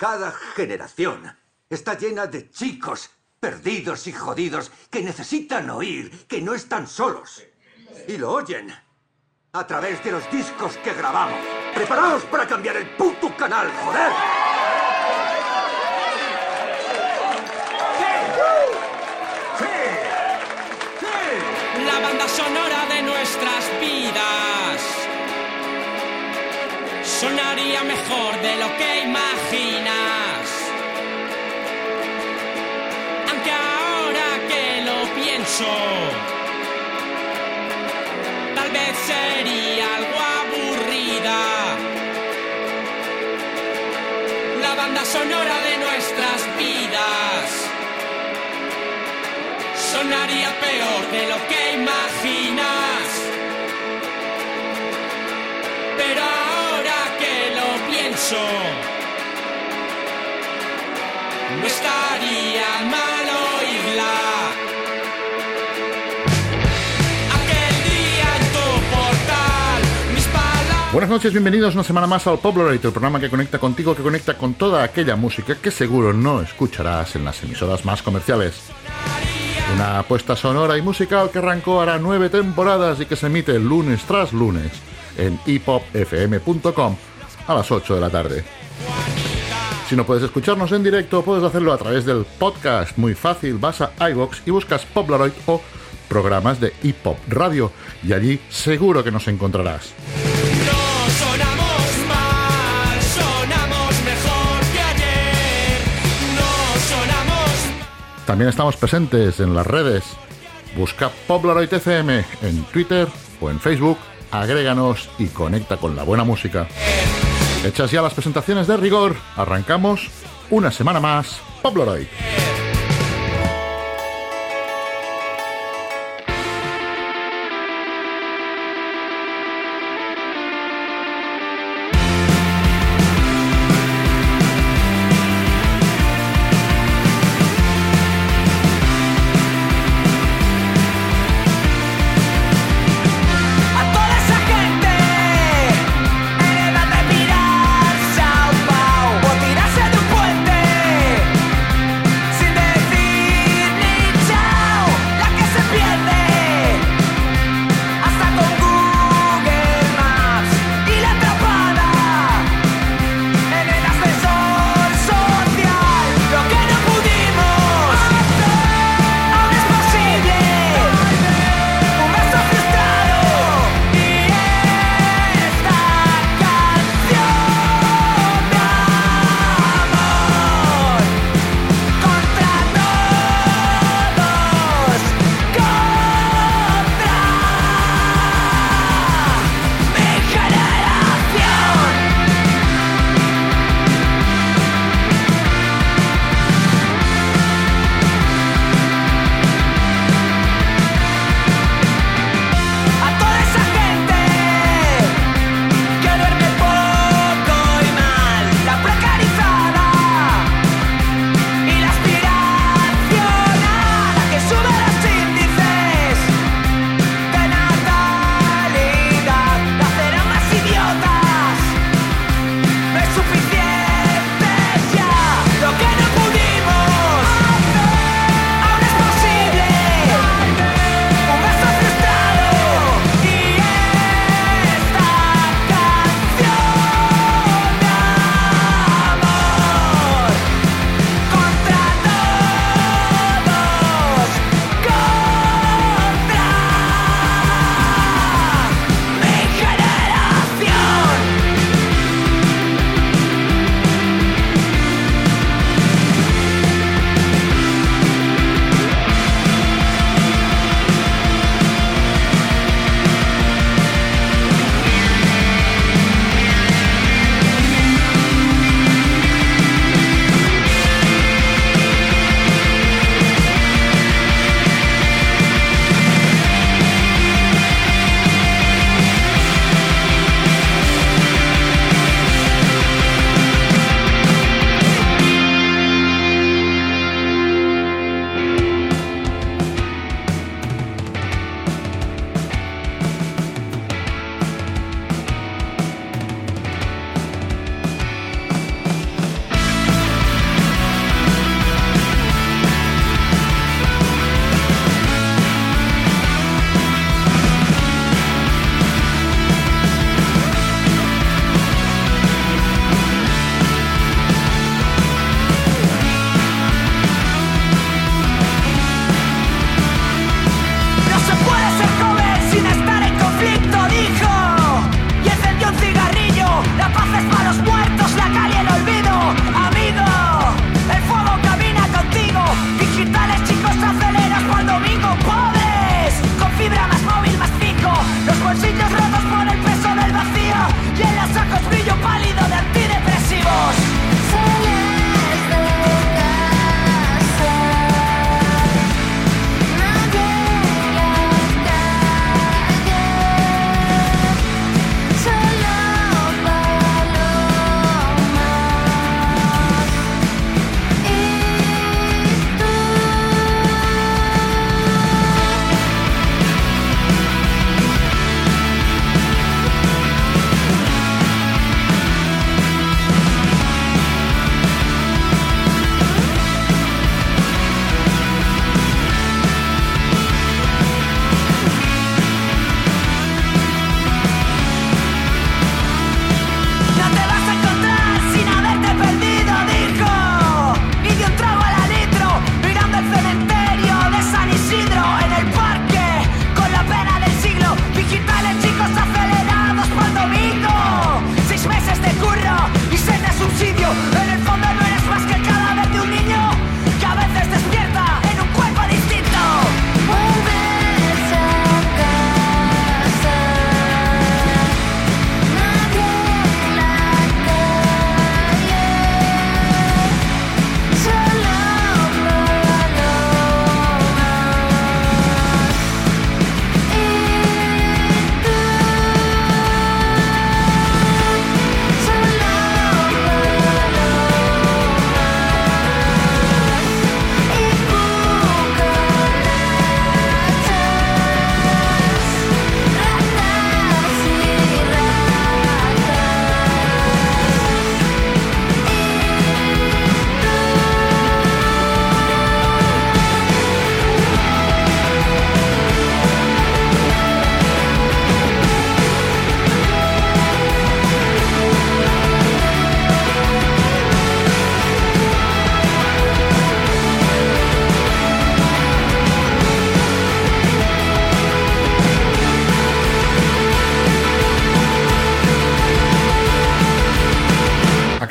Cada generación está llena de chicos perdidos y jodidos que necesitan oír que no están solos. Y lo oyen a través de los discos que grabamos. ¡Preparaos para cambiar el puto canal, joder! La banda sonora de nuestras vidas sonaría mejor de lo que imaginas. Aunque ahora que lo pienso, tal vez sería algo aburrida. La banda sonora de nuestras vidas sonaría peor de lo que imaginas. Buenas noches, bienvenidos una semana más al Popularitor, el programa que conecta contigo, que conecta con toda aquella música que seguro no escucharás en las emisoras más comerciales. Una apuesta sonora y musical que arrancó hará nueve temporadas y que se emite lunes tras lunes en hipopfm.com a las 8 de la tarde. Si no puedes escucharnos en directo, puedes hacerlo a través del podcast. Muy fácil, vas a iVox y buscas Poplaroid o programas de Hip Hop Radio y allí seguro que nos encontrarás. También estamos presentes en las redes. Busca Poplaroid FM en Twitter o en Facebook, agréganos y conecta con la buena música. Hechas ya las presentaciones de rigor, arrancamos una semana más. A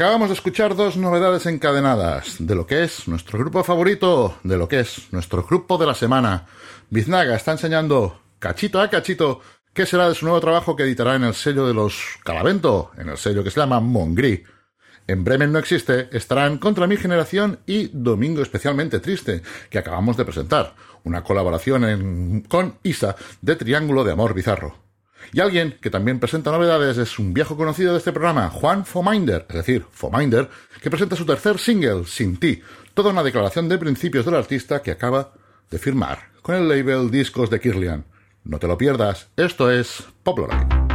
Acabamos de escuchar dos novedades encadenadas de lo que es nuestro grupo favorito, de lo que es nuestro grupo de la semana. Biznaga está enseñando cachito a cachito qué será de su nuevo trabajo que editará en el sello de los Calavento, en el sello que se llama Mongri. En Bremen no existe, estarán Contra mi generación y Domingo especialmente triste, que acabamos de presentar, una colaboración con Isa de Triángulo de Amor Bizarro. Y alguien que también presenta novedades es un viejo conocido de este programa, Juan Fominder, es decir, Fominder, que presenta su tercer single, Sin ti, toda una declaración de principios del artista que acaba de firmar con el label Discos de Kirlian. No te lo pierdas, esto es Poplarite.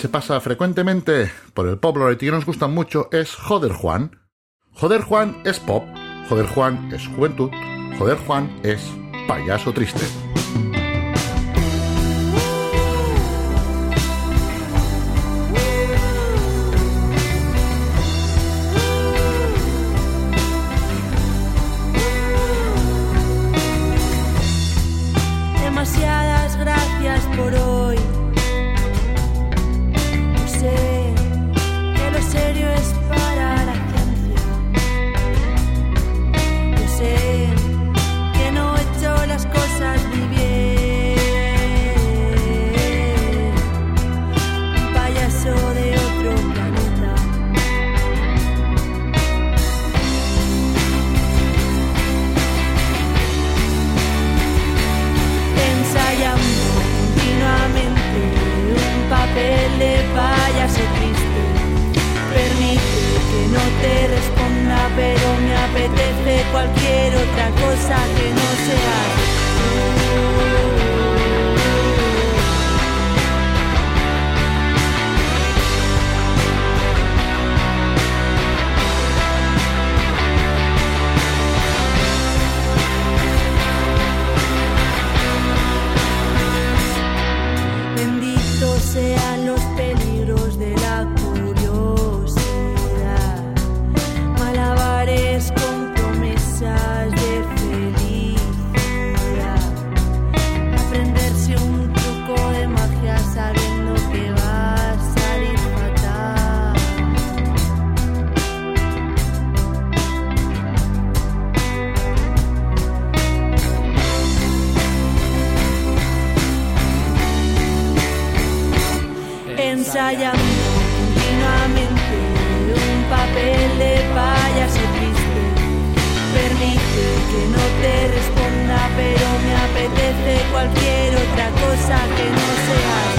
Se pasa frecuentemente por el pop y que nos gusta mucho es Joder Juan. Joder Juan es pop, Joder Juan es juventud, Joder Juan es payaso triste. vayan continuamente un papel de payaso triste. Permite que no te responda, pero me apetece cualquier otra cosa que no sea.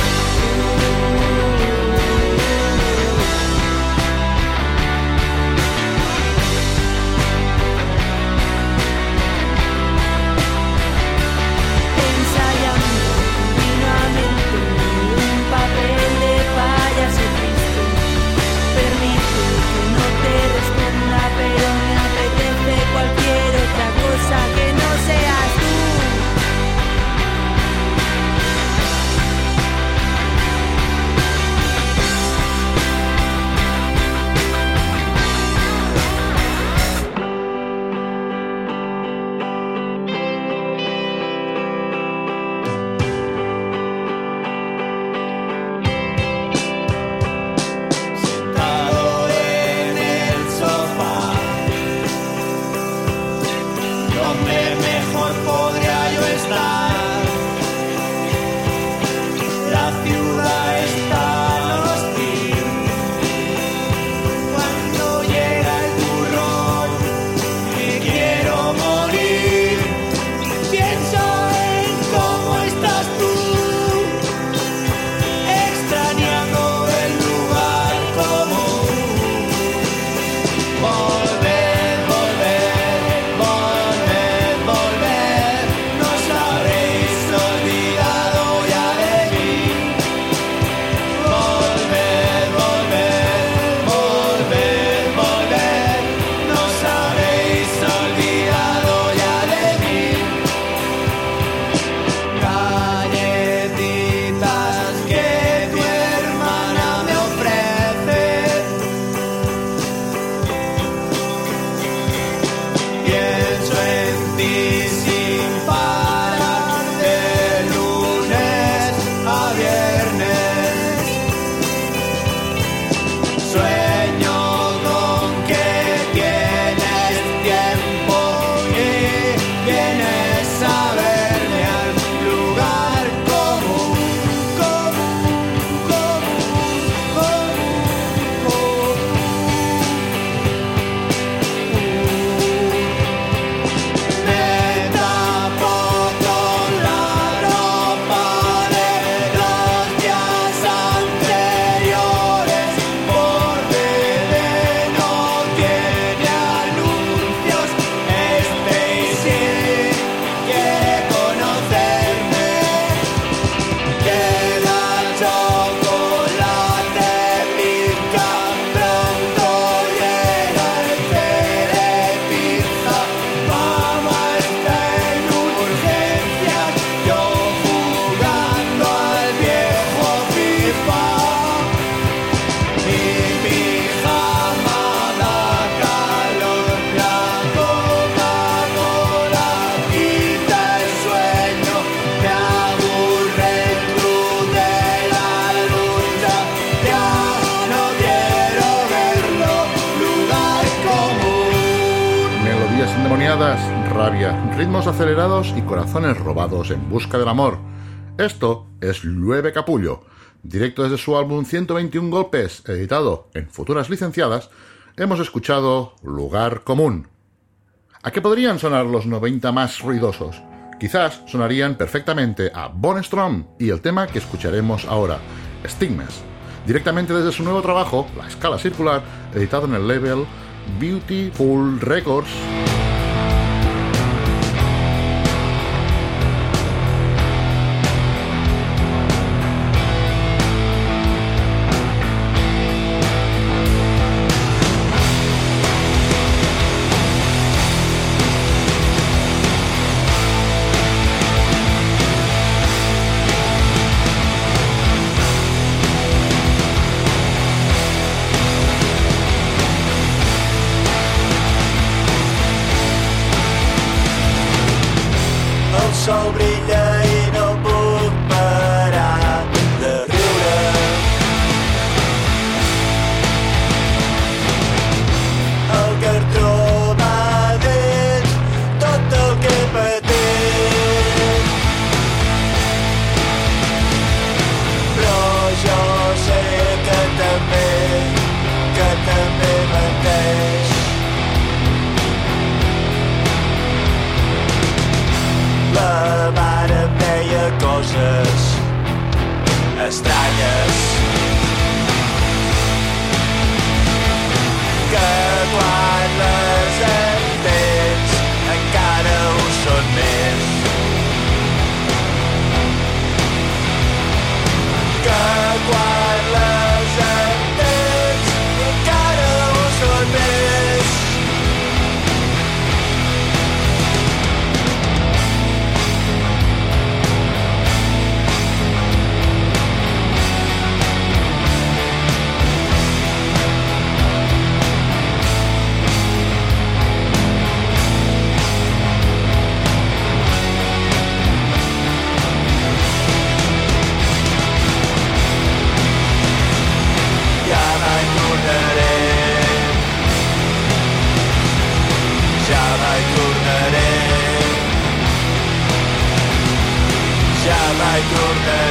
ritmos acelerados y corazones robados en busca del amor. Esto es Lueve Capullo, directo desde su álbum 121 Golpes, editado en Futuras Licenciadas, hemos escuchado Lugar Común. ¿A qué podrían sonar los 90 más ruidosos? Quizás sonarían perfectamente a Bon Strom y el tema que escucharemos ahora, Stigmas, directamente desde su nuevo trabajo, La Escala Circular, editado en el label Beautiful Records. Senhor é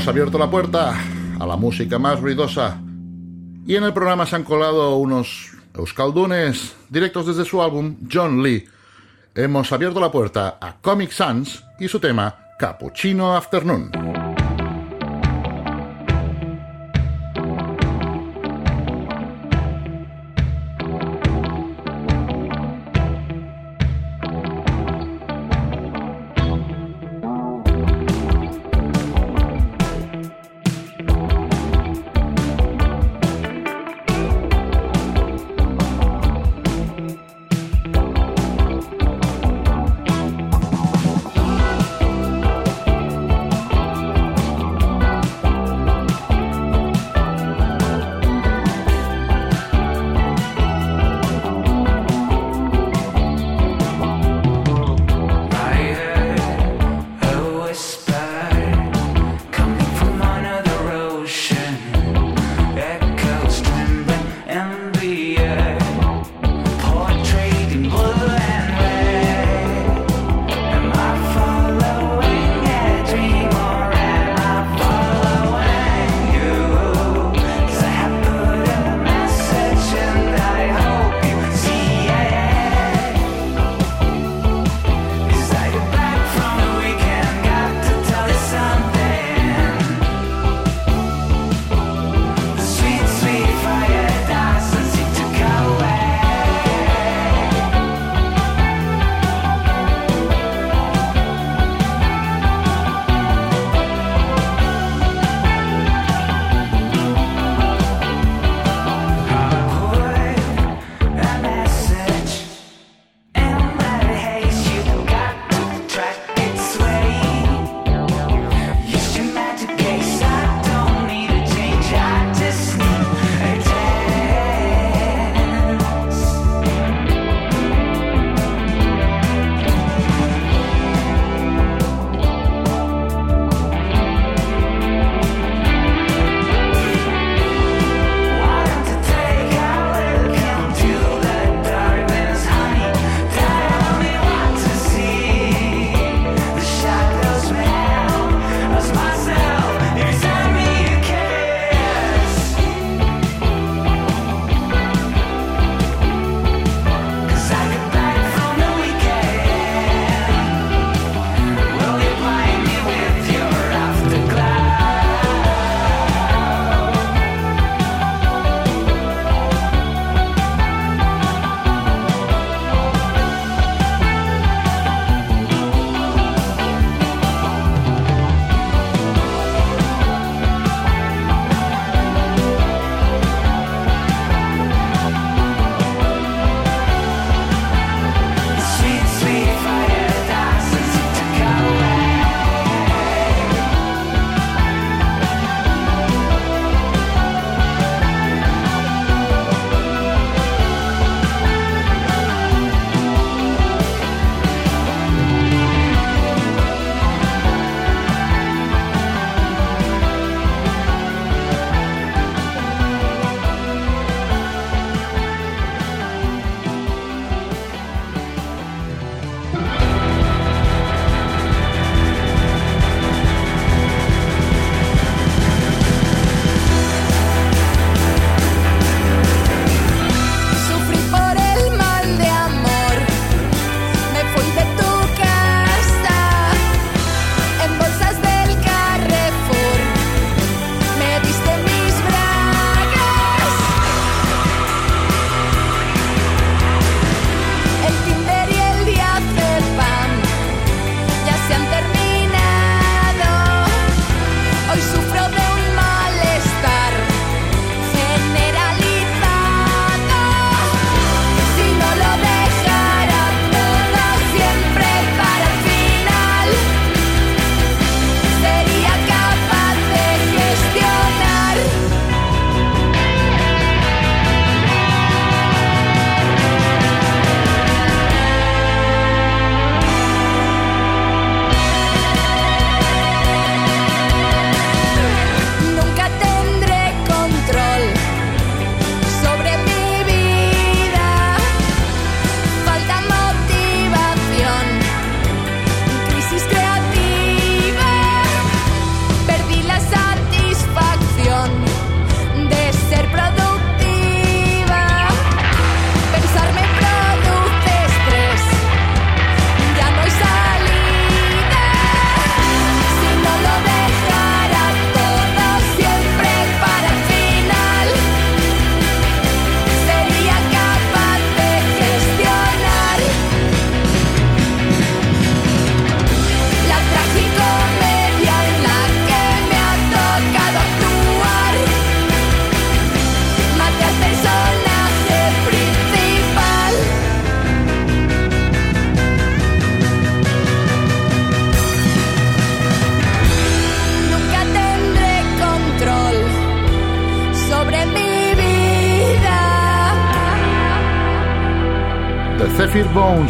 Hemos abierto la puerta a la música más ruidosa y en el programa se han colado unos euskaldunes directos desde su álbum John Lee. Hemos abierto la puerta a Comic Sans y su tema Cappuccino Afternoon.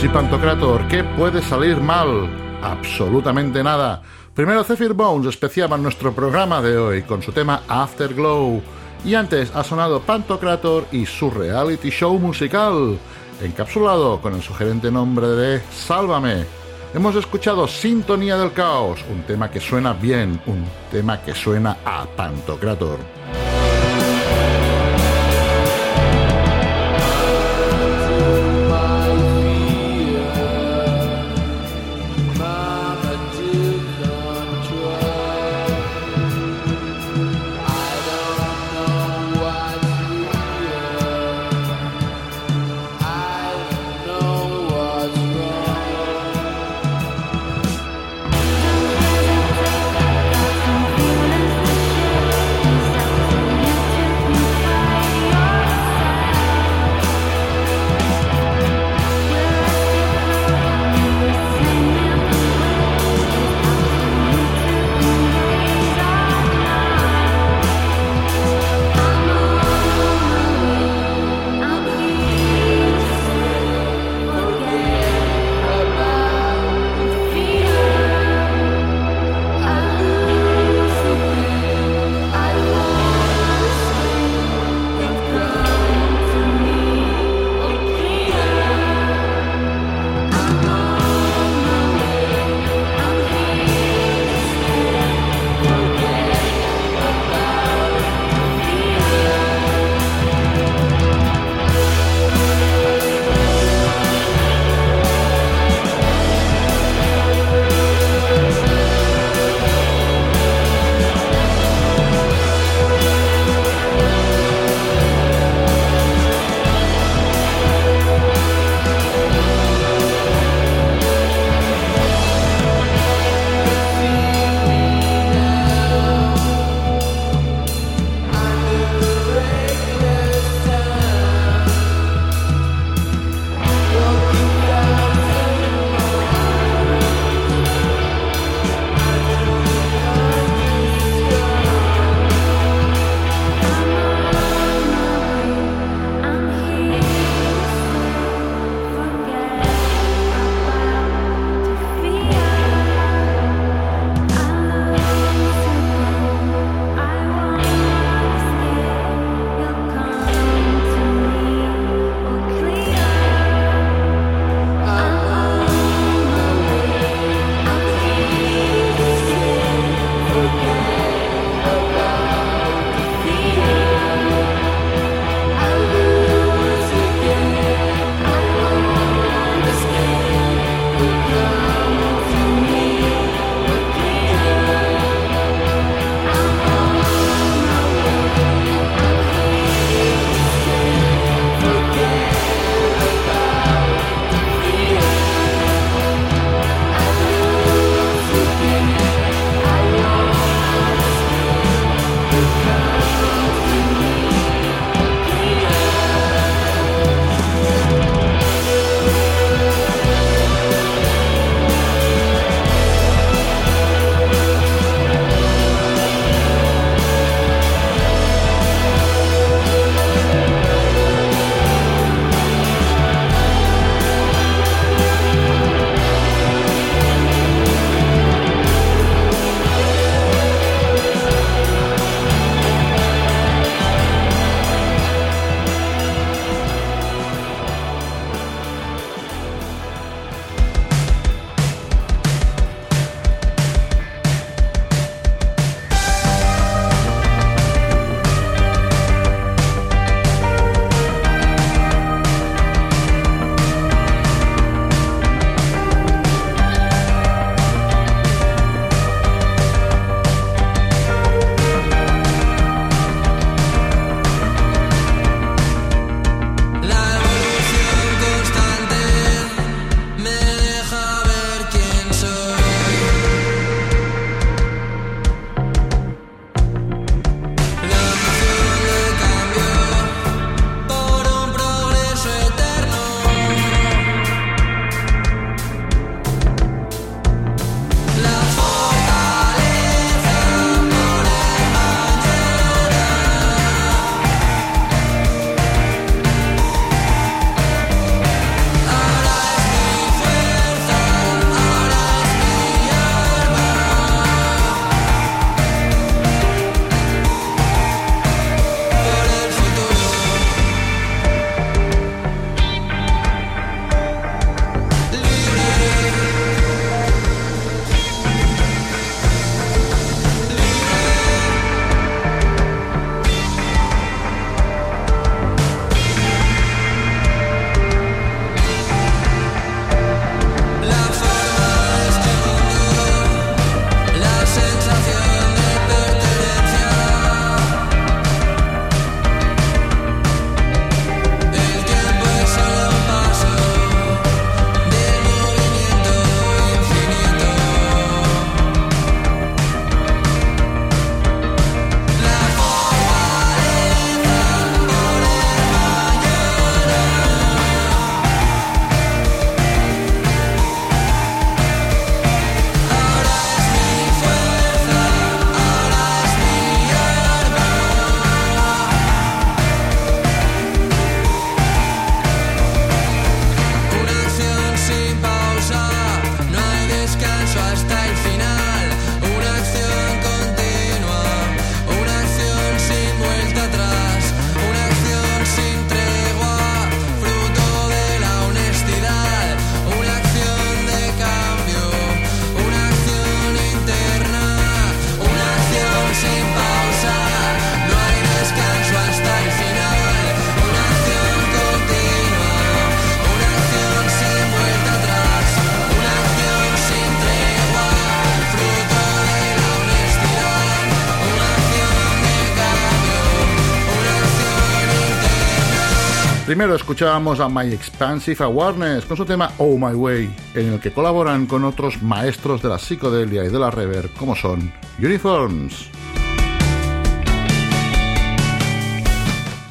Bones y Pantocrator. ¿Qué puede salir mal? Absolutamente nada. Primero Zephyr Bones especiaban nuestro programa de hoy con su tema Afterglow. Y antes ha sonado Pantocrator y su reality show musical, encapsulado con el sugerente nombre de Sálvame. Hemos escuchado Sintonía del Caos, un tema que suena bien, un tema que suena a Pantocrator. Primero escuchábamos a My Expansive Awareness con su tema Oh My Way, en el que colaboran con otros maestros de la psicodelia y de la reverb como son Uniforms.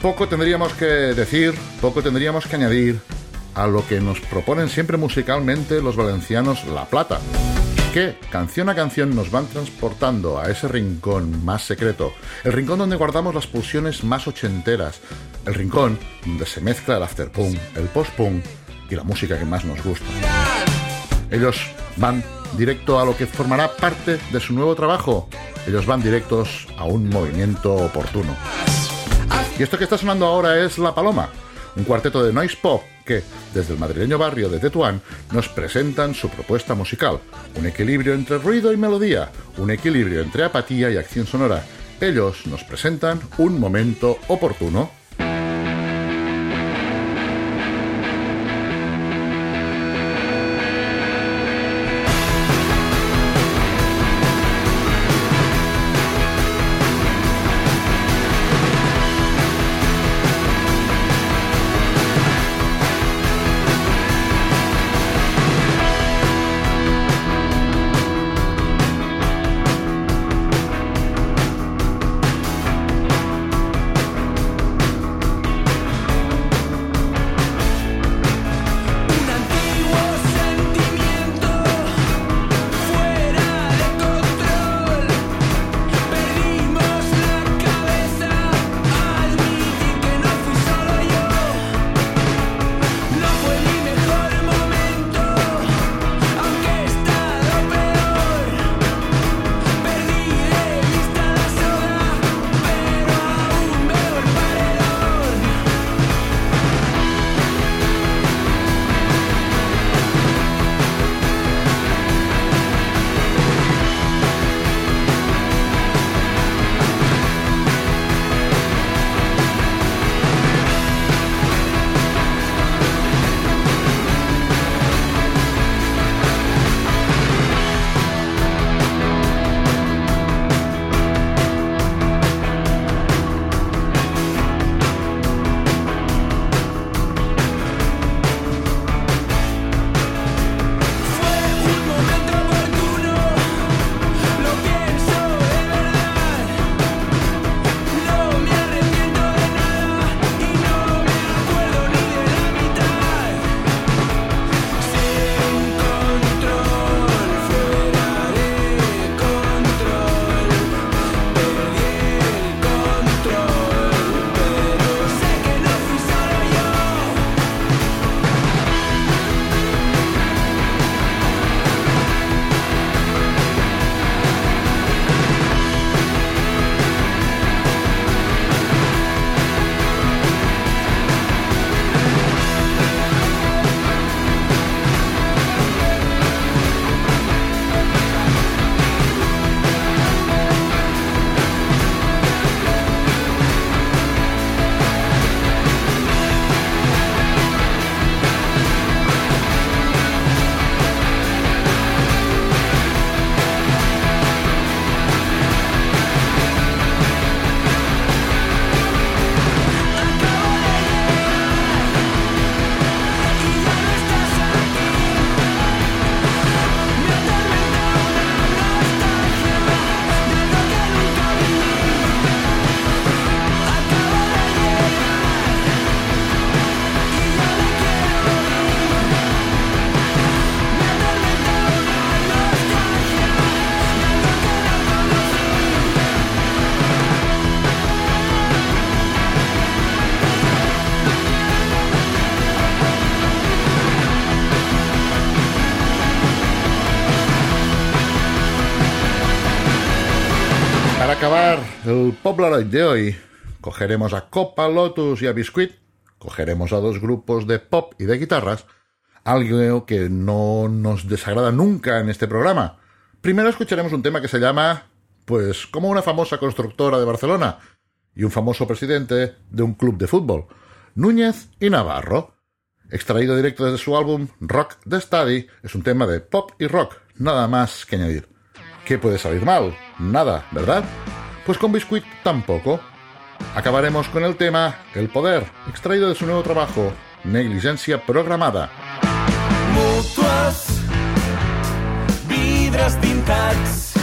Poco tendríamos que decir, poco tendríamos que añadir a lo que nos proponen siempre musicalmente los valencianos La Plata, que canción a canción nos van transportando a ese rincón más secreto, el rincón donde guardamos las pulsiones más ochenteras, el rincón donde se mezcla el afterpunk, el postpunk y la música que más nos gusta. Ellos van directo a lo que formará parte de su nuevo trabajo. Ellos van directos a un movimiento oportuno. Y esto que está sonando ahora es La Paloma, un cuarteto de noise pop que, desde el madrileño barrio de Tetuán, nos presentan su propuesta musical, un equilibrio entre ruido y melodía, un equilibrio entre apatía y acción sonora. Ellos nos presentan un momento oportuno. El Polaroid de hoy, cogeremos a Copa Lotus y a Biscuit, cogeremos a dos grupos de pop y de guitarras, algo que no nos desagrada nunca en este programa. Primero escucharemos un tema que se llama, pues, como una famosa constructora de Barcelona y un famoso presidente de un club de fútbol, Núñez y Navarro. Extraído directo desde su álbum Rock the Study, es un tema de pop y rock, nada más que añadir. ¿Qué puede salir mal? Nada, ¿verdad? Pues con Biscuit tampoco. Acabaremos con el tema El Poder, extraído de su nuevo trabajo, Negligencia Programada. Mutuas, vidres tintats,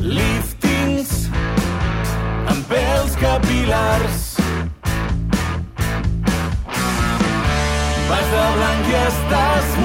liftings amb pèls capilars. Vas de blanc i estàs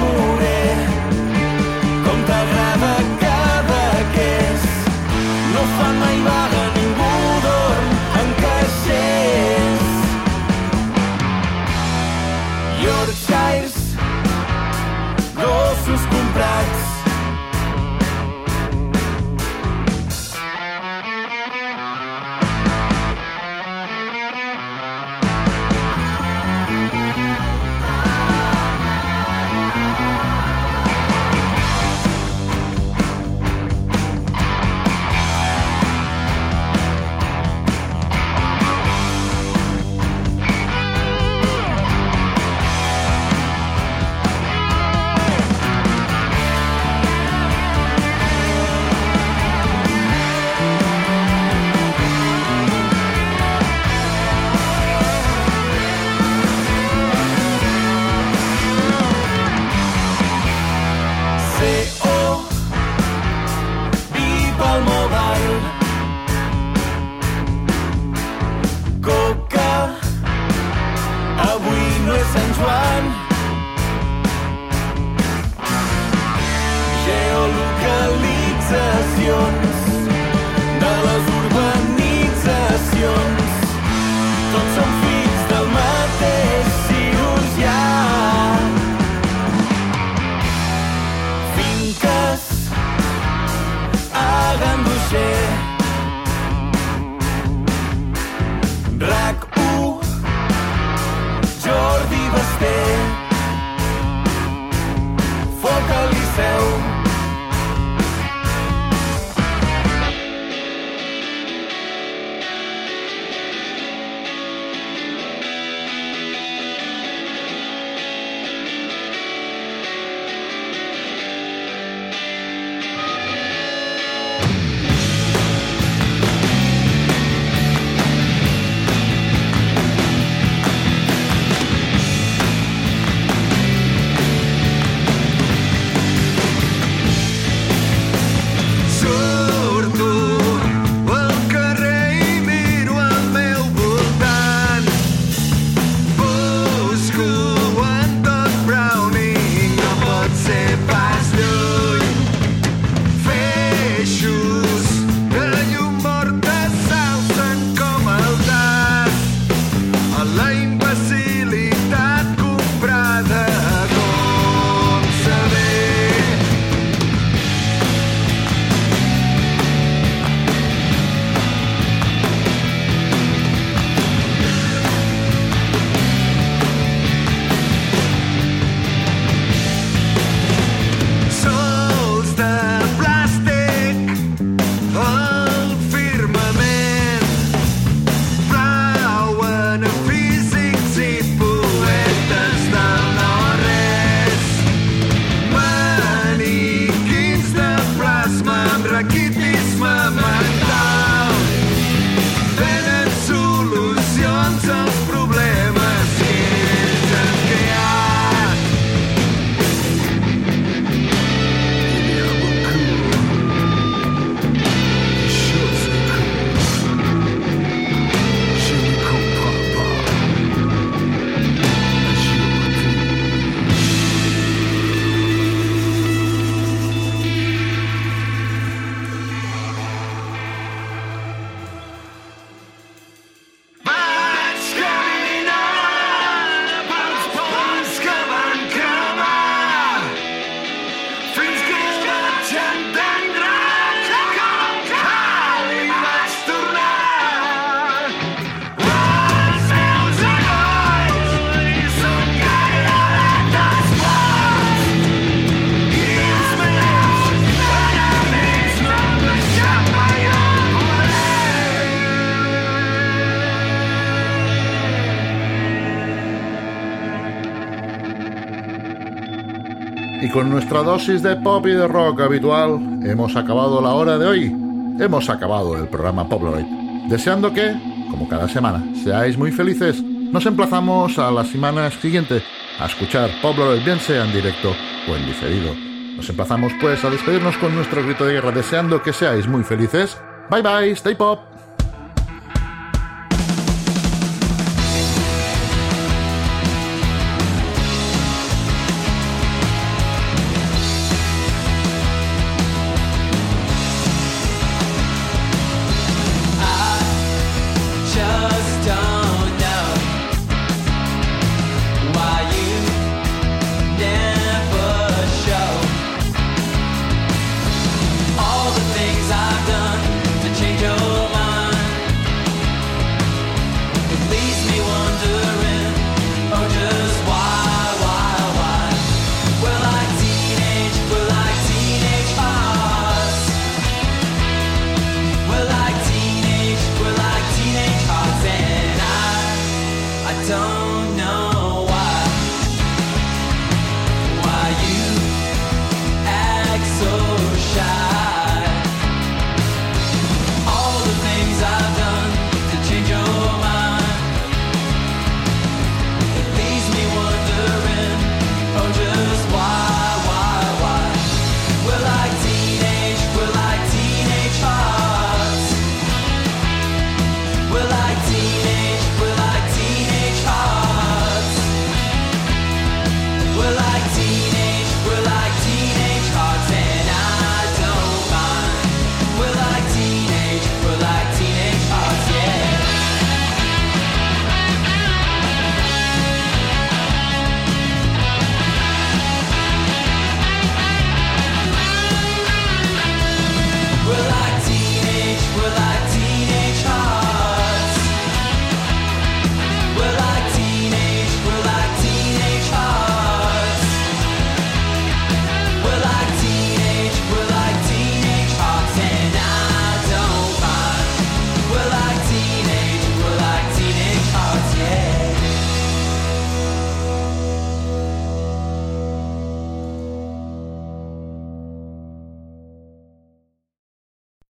Y con nuestra dosis de pop y de rock habitual, hemos acabado la hora de hoy. Hemos acabado el programa Poploid. Deseando que, como cada semana, seáis muy felices. Nos emplazamos a la semana siguiente a escuchar Poploid, bien sea en directo o en diferido. Nos emplazamos pues a despedirnos con nuestro grito de guerra, deseando que seáis muy felices. Bye bye, stay pop.